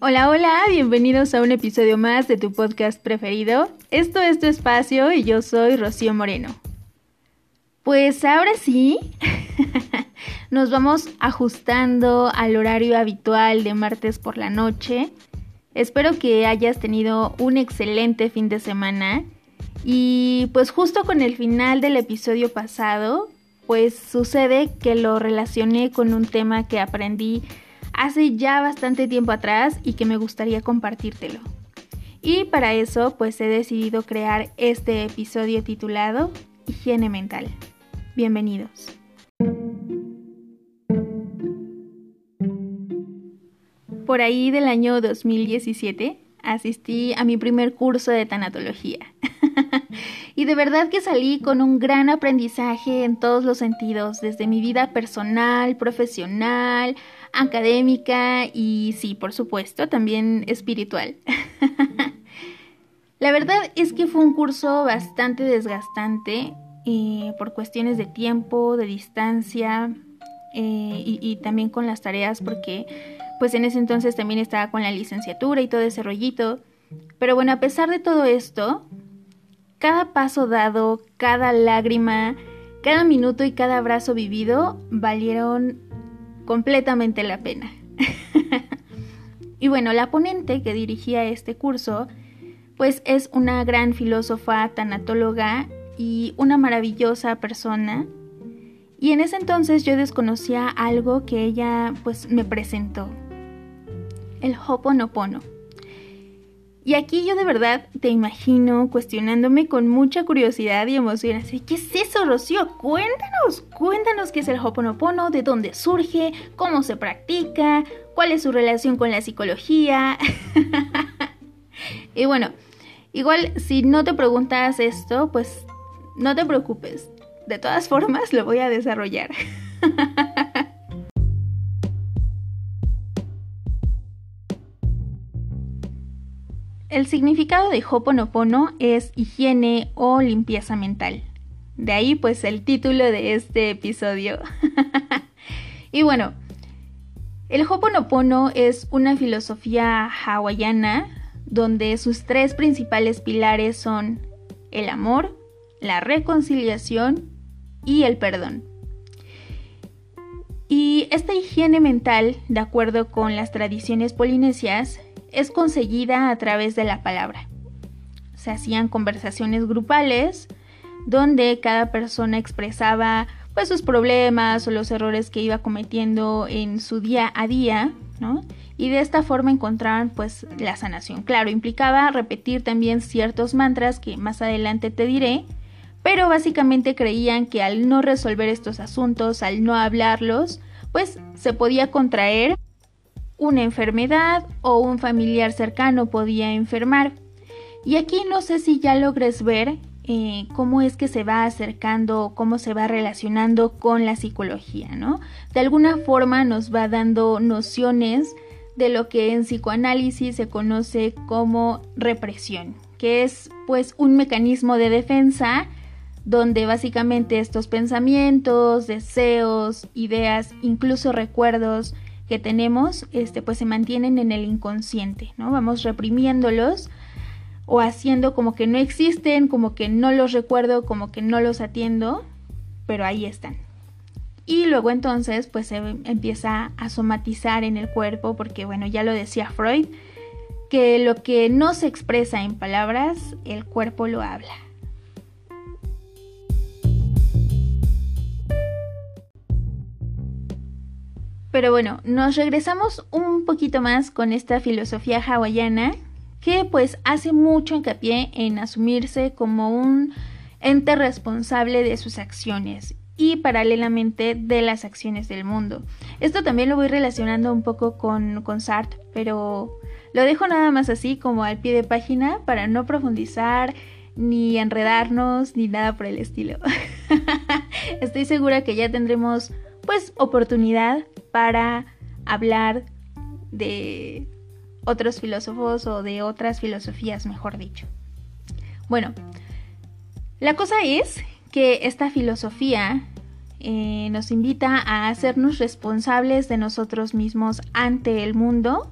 Hola, hola, bienvenidos a un episodio más de tu podcast preferido. Esto es tu espacio y yo soy Rocío Moreno. Pues ahora sí, nos vamos ajustando al horario habitual de martes por la noche. Espero que hayas tenido un excelente fin de semana y pues justo con el final del episodio pasado, pues sucede que lo relacioné con un tema que aprendí hace ya bastante tiempo atrás y que me gustaría compartírtelo. Y para eso pues he decidido crear este episodio titulado Higiene Mental. Bienvenidos. Por ahí del año 2017 asistí a mi primer curso de tanatología. y de verdad que salí con un gran aprendizaje en todos los sentidos, desde mi vida personal, profesional, académica y sí, por supuesto, también espiritual. La verdad es que fue un curso bastante desgastante eh, por cuestiones de tiempo, de distancia eh, y, y, también con las tareas porque pues en ese entonces también estaba con la licenciatura y todo ese rollito. Pero bueno, a pesar de todo esto, cada paso dado, cada lágrima, cada minuto y cada abrazo vivido valieron completamente la pena. y bueno, la ponente que dirigía este curso, pues es una gran filósofa, tanatóloga y una maravillosa persona. Y en ese entonces yo desconocía algo que ella pues me presentó. El Hoponopono. Y aquí yo de verdad te imagino cuestionándome con mucha curiosidad y emoción. Así, ¿qué es eso, Rocío? Cuéntanos, cuéntanos qué es el Hoponopono, de dónde surge, cómo se practica, cuál es su relación con la psicología. y bueno, igual si no te preguntas esto, pues no te preocupes. De todas formas, lo voy a desarrollar. El significado de Hoponopono es higiene o limpieza mental. De ahí pues el título de este episodio. y bueno, el Hoponopono es una filosofía hawaiana donde sus tres principales pilares son el amor, la reconciliación y el perdón. Y esta higiene mental, de acuerdo con las tradiciones polinesias, es conseguida a través de la palabra. Se hacían conversaciones grupales donde cada persona expresaba pues sus problemas o los errores que iba cometiendo en su día a día, ¿no? Y de esta forma encontraban pues la sanación. Claro, implicaba repetir también ciertos mantras que más adelante te diré, pero básicamente creían que al no resolver estos asuntos, al no hablarlos, pues se podía contraer una enfermedad o un familiar cercano podía enfermar. Y aquí no sé si ya logres ver eh, cómo es que se va acercando, cómo se va relacionando con la psicología, ¿no? De alguna forma nos va dando nociones de lo que en psicoanálisis se conoce como represión, que es pues un mecanismo de defensa donde básicamente estos pensamientos, deseos, ideas, incluso recuerdos, que tenemos, este, pues se mantienen en el inconsciente, ¿no? Vamos reprimiéndolos o haciendo como que no existen, como que no los recuerdo, como que no los atiendo, pero ahí están. Y luego entonces pues se empieza a somatizar en el cuerpo, porque bueno, ya lo decía Freud, que lo que no se expresa en palabras, el cuerpo lo habla. Pero bueno, nos regresamos un poquito más con esta filosofía hawaiana que pues hace mucho hincapié en asumirse como un ente responsable de sus acciones y paralelamente de las acciones del mundo. Esto también lo voy relacionando un poco con, con Sartre, pero lo dejo nada más así como al pie de página para no profundizar ni enredarnos ni nada por el estilo. Estoy segura que ya tendremos pues oportunidad para hablar de otros filósofos o de otras filosofías, mejor dicho. Bueno, la cosa es que esta filosofía eh, nos invita a hacernos responsables de nosotros mismos ante el mundo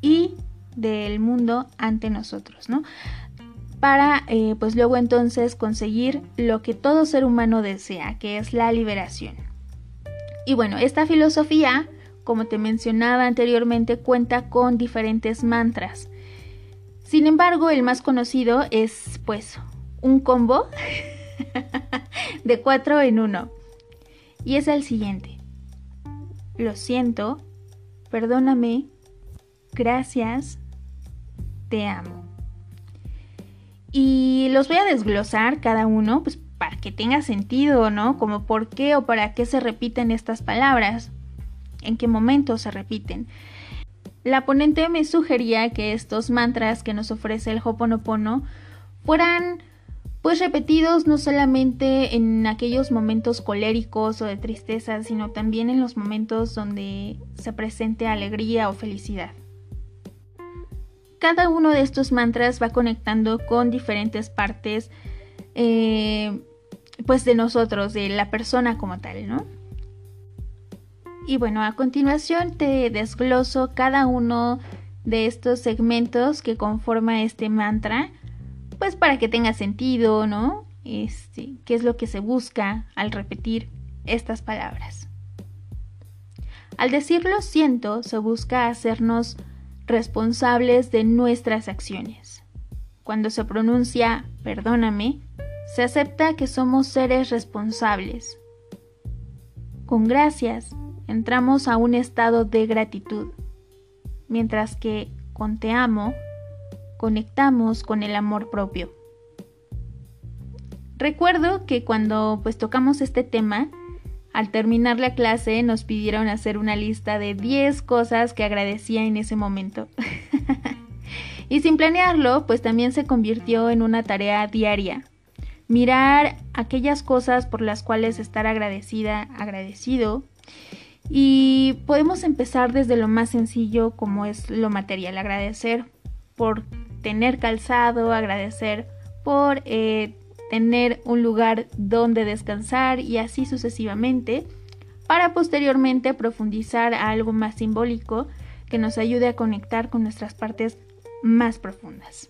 y del mundo ante nosotros, ¿no? Para eh, pues luego entonces conseguir lo que todo ser humano desea, que es la liberación. Y bueno, esta filosofía, como te mencionaba anteriormente, cuenta con diferentes mantras. Sin embargo, el más conocido es pues un combo de cuatro en uno. Y es el siguiente. Lo siento, perdóname, gracias, te amo. Y los voy a desglosar cada uno, pues para que tenga sentido, ¿no? Como por qué o para qué se repiten estas palabras, en qué momento se repiten. La ponente me sugería que estos mantras que nos ofrece el Hoponopono fueran pues repetidos no solamente en aquellos momentos coléricos o de tristeza, sino también en los momentos donde se presente alegría o felicidad. Cada uno de estos mantras va conectando con diferentes partes eh, pues de nosotros, de la persona como tal, ¿no? Y bueno, a continuación te desgloso cada uno de estos segmentos que conforma este mantra pues para que tenga sentido, ¿no? Este, qué es lo que se busca al repetir estas palabras. Al decirlo siento, se busca hacernos responsables de nuestras acciones. Cuando se pronuncia perdóname, se acepta que somos seres responsables. Con gracias, entramos a un estado de gratitud, mientras que con te amo, conectamos con el amor propio. Recuerdo que cuando pues tocamos este tema, al terminar la clase nos pidieron hacer una lista de 10 cosas que agradecía en ese momento. y sin planearlo, pues también se convirtió en una tarea diaria. Mirar aquellas cosas por las cuales estar agradecida, agradecido. Y podemos empezar desde lo más sencillo como es lo material, agradecer por tener calzado, agradecer por eh, tener un lugar donde descansar y así sucesivamente, para posteriormente profundizar a algo más simbólico que nos ayude a conectar con nuestras partes más profundas.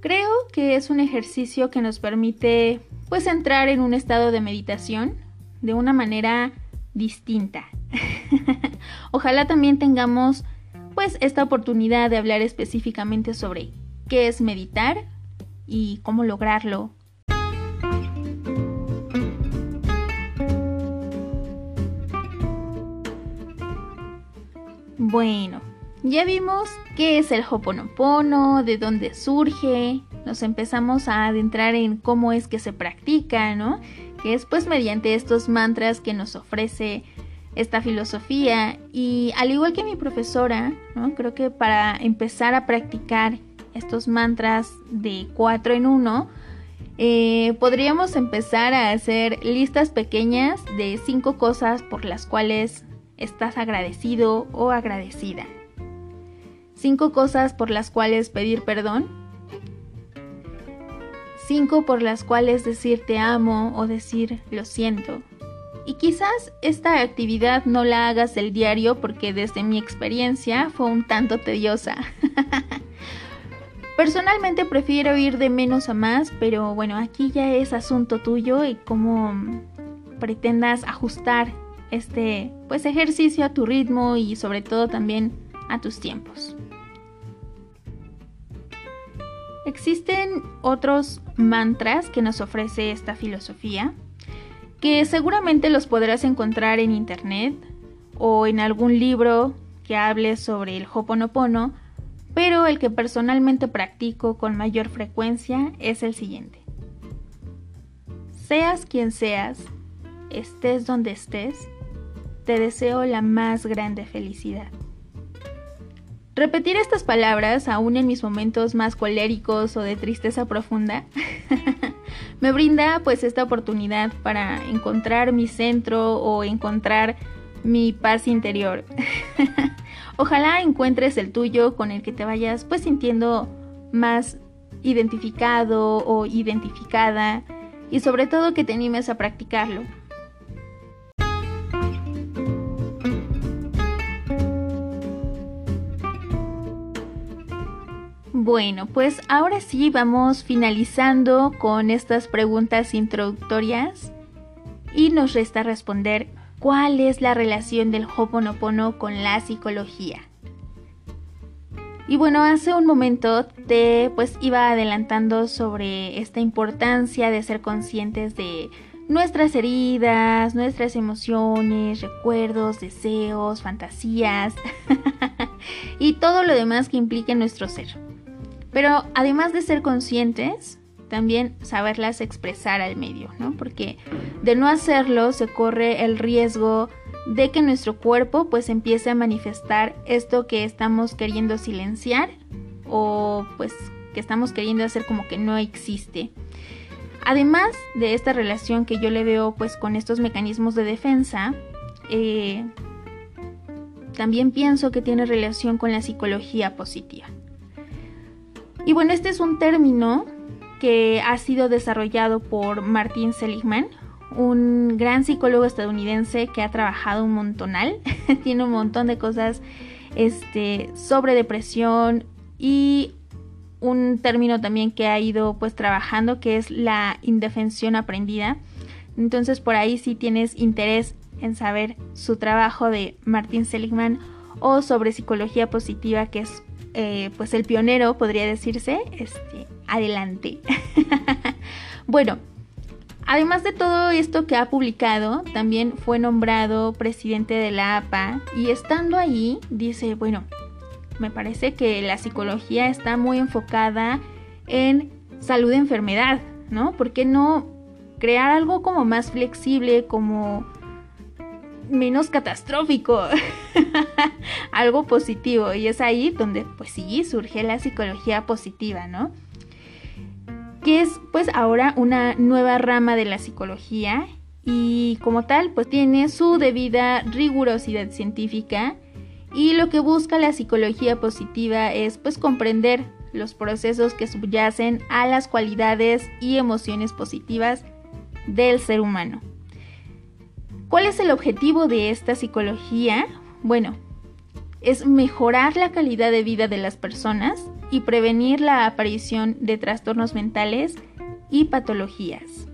Creo que es un ejercicio que nos permite pues entrar en un estado de meditación de una manera distinta. Ojalá también tengamos pues esta oportunidad de hablar específicamente sobre qué es meditar y cómo lograrlo. Bueno, ya vimos qué es el Hoponopono, de dónde surge, nos empezamos a adentrar en cómo es que se practica, ¿no? Que es pues mediante estos mantras que nos ofrece esta filosofía y al igual que mi profesora, creo que para empezar a practicar estos mantras de cuatro en uno, eh, podríamos empezar a hacer listas pequeñas de cinco cosas por las cuales estás agradecido o agradecida. Cinco cosas por las cuales pedir perdón. Cinco por las cuales decir te amo o decir lo siento. Y quizás esta actividad no la hagas el diario porque desde mi experiencia fue un tanto tediosa. Personalmente prefiero ir de menos a más, pero bueno, aquí ya es asunto tuyo y cómo pretendas ajustar este pues ejercicio a tu ritmo y sobre todo también a tus tiempos. Existen otros mantras que nos ofrece esta filosofía que seguramente los podrás encontrar en internet o en algún libro que hable sobre el Hoponopono, pero el que personalmente practico con mayor frecuencia es el siguiente. Seas quien seas, estés donde estés, te deseo la más grande felicidad. Repetir estas palabras, aún en mis momentos más coléricos o de tristeza profunda, me brinda pues esta oportunidad para encontrar mi centro o encontrar mi paz interior. Ojalá encuentres el tuyo con el que te vayas pues sintiendo más identificado o identificada y sobre todo que te animes a practicarlo. Bueno, pues ahora sí vamos finalizando con estas preguntas introductorias y nos resta responder cuál es la relación del Hoponopono con la psicología. Y bueno, hace un momento te pues iba adelantando sobre esta importancia de ser conscientes de nuestras heridas, nuestras emociones, recuerdos, deseos, fantasías y todo lo demás que implique nuestro ser. Pero además de ser conscientes, también saberlas expresar al medio, ¿no? Porque de no hacerlo se corre el riesgo de que nuestro cuerpo pues empiece a manifestar esto que estamos queriendo silenciar o pues que estamos queriendo hacer como que no existe. Además de esta relación que yo le veo pues con estos mecanismos de defensa, eh, también pienso que tiene relación con la psicología positiva. Y bueno, este es un término que ha sido desarrollado por Martin Seligman, un gran psicólogo estadounidense que ha trabajado un montonal, tiene un montón de cosas este, sobre depresión y un término también que ha ido pues trabajando que es la indefensión aprendida. Entonces por ahí si tienes interés en saber su trabajo de Martin Seligman o sobre psicología positiva que es eh, pues el pionero podría decirse, este, adelante. bueno, Además de todo esto que ha publicado, también fue nombrado presidente de la APA y estando ahí dice, bueno, me parece que la psicología está muy enfocada en salud enfermedad, ¿no? ¿Por qué no crear algo como más flexible, como menos catastrófico, algo positivo? Y es ahí donde, pues sí, surge la psicología positiva, ¿no? que es pues ahora una nueva rama de la psicología y como tal pues tiene su debida rigurosidad científica y lo que busca la psicología positiva es pues comprender los procesos que subyacen a las cualidades y emociones positivas del ser humano. ¿Cuál es el objetivo de esta psicología? Bueno, es mejorar la calidad de vida de las personas y prevenir la aparición de trastornos mentales y patologías.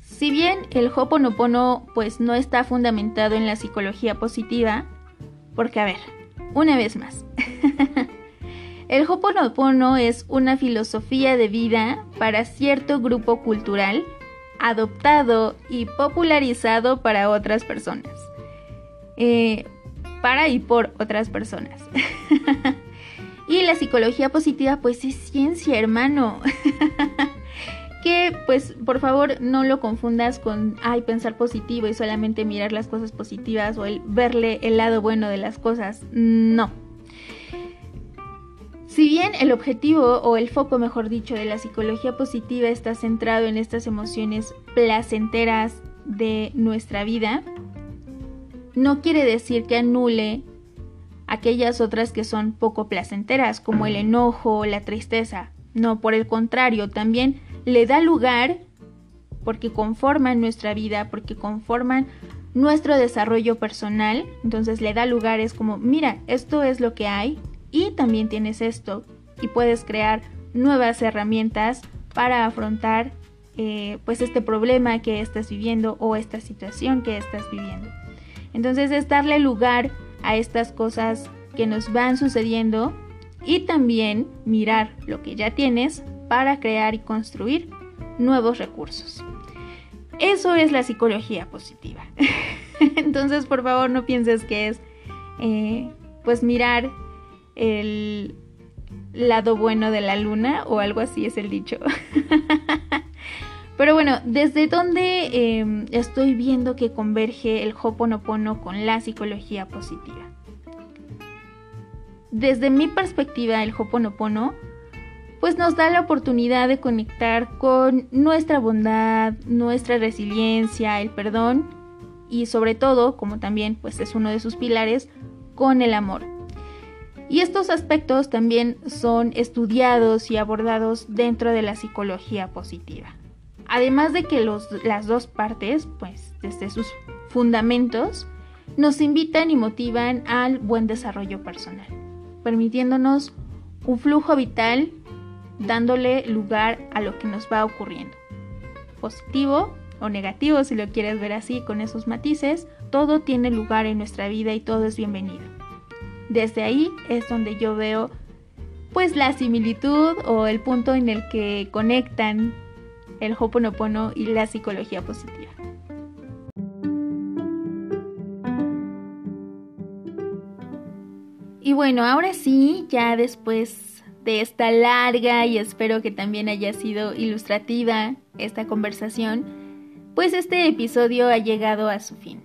Si bien el Hoponopono pues no está fundamentado en la psicología positiva, porque a ver, una vez más. el Hoponopono es una filosofía de vida para cierto grupo cultural adoptado y popularizado para otras personas. Eh, para y por otras personas. Y la psicología positiva pues es ciencia, hermano. que pues por favor no lo confundas con ay pensar positivo y solamente mirar las cosas positivas o el verle el lado bueno de las cosas. No. Si bien el objetivo o el foco, mejor dicho, de la psicología positiva está centrado en estas emociones placenteras de nuestra vida, no quiere decir que anule aquellas otras que son poco placenteras, como el enojo o la tristeza. No, por el contrario, también le da lugar porque conforman nuestra vida, porque conforman nuestro desarrollo personal. Entonces le da lugar, es como, mira, esto es lo que hay y también tienes esto y puedes crear nuevas herramientas para afrontar eh, pues este problema que estás viviendo o esta situación que estás viviendo. Entonces es darle lugar a estas cosas que nos van sucediendo y también mirar lo que ya tienes para crear y construir nuevos recursos. Eso es la psicología positiva. Entonces, por favor, no pienses que es eh, pues mirar el lado bueno de la luna o algo así es el dicho. Pero bueno, desde donde em, estoy viendo que converge el Hoponopono con la psicología positiva. Desde mi perspectiva, el Hoponopono pues nos da la oportunidad de conectar con nuestra bondad, nuestra resiliencia, el perdón y sobre todo, como también pues es uno de sus pilares, con el amor. Y estos aspectos también son estudiados y abordados dentro de la psicología positiva. Además de que las dos partes, pues desde sus fundamentos, nos invitan y motivan al buen desarrollo personal, permitiéndonos un flujo vital dándole lugar a lo que nos va ocurriendo. Positivo o negativo, si lo quieres ver así, con esos matices, todo tiene lugar en nuestra vida y todo es bienvenido. Desde ahí es donde yo veo pues la similitud o el punto en el que conectan el Hoponopono y la psicología positiva. Y bueno, ahora sí, ya después de esta larga y espero que también haya sido ilustrativa esta conversación, pues este episodio ha llegado a su fin.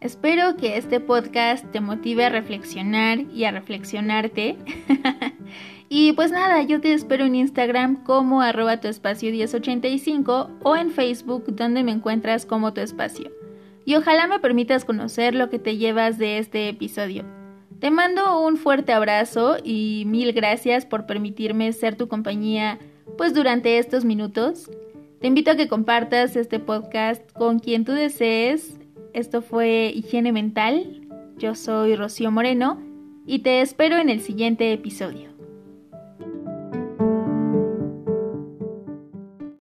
Espero que este podcast te motive a reflexionar y a reflexionarte. y pues nada, yo te espero en Instagram como arroba tu espacio 1085 o en Facebook donde me encuentras como tu espacio. Y ojalá me permitas conocer lo que te llevas de este episodio. Te mando un fuerte abrazo y mil gracias por permitirme ser tu compañía pues durante estos minutos. Te invito a que compartas este podcast con quien tú desees esto fue Higiene Mental. Yo soy Rocío Moreno y te espero en el siguiente episodio.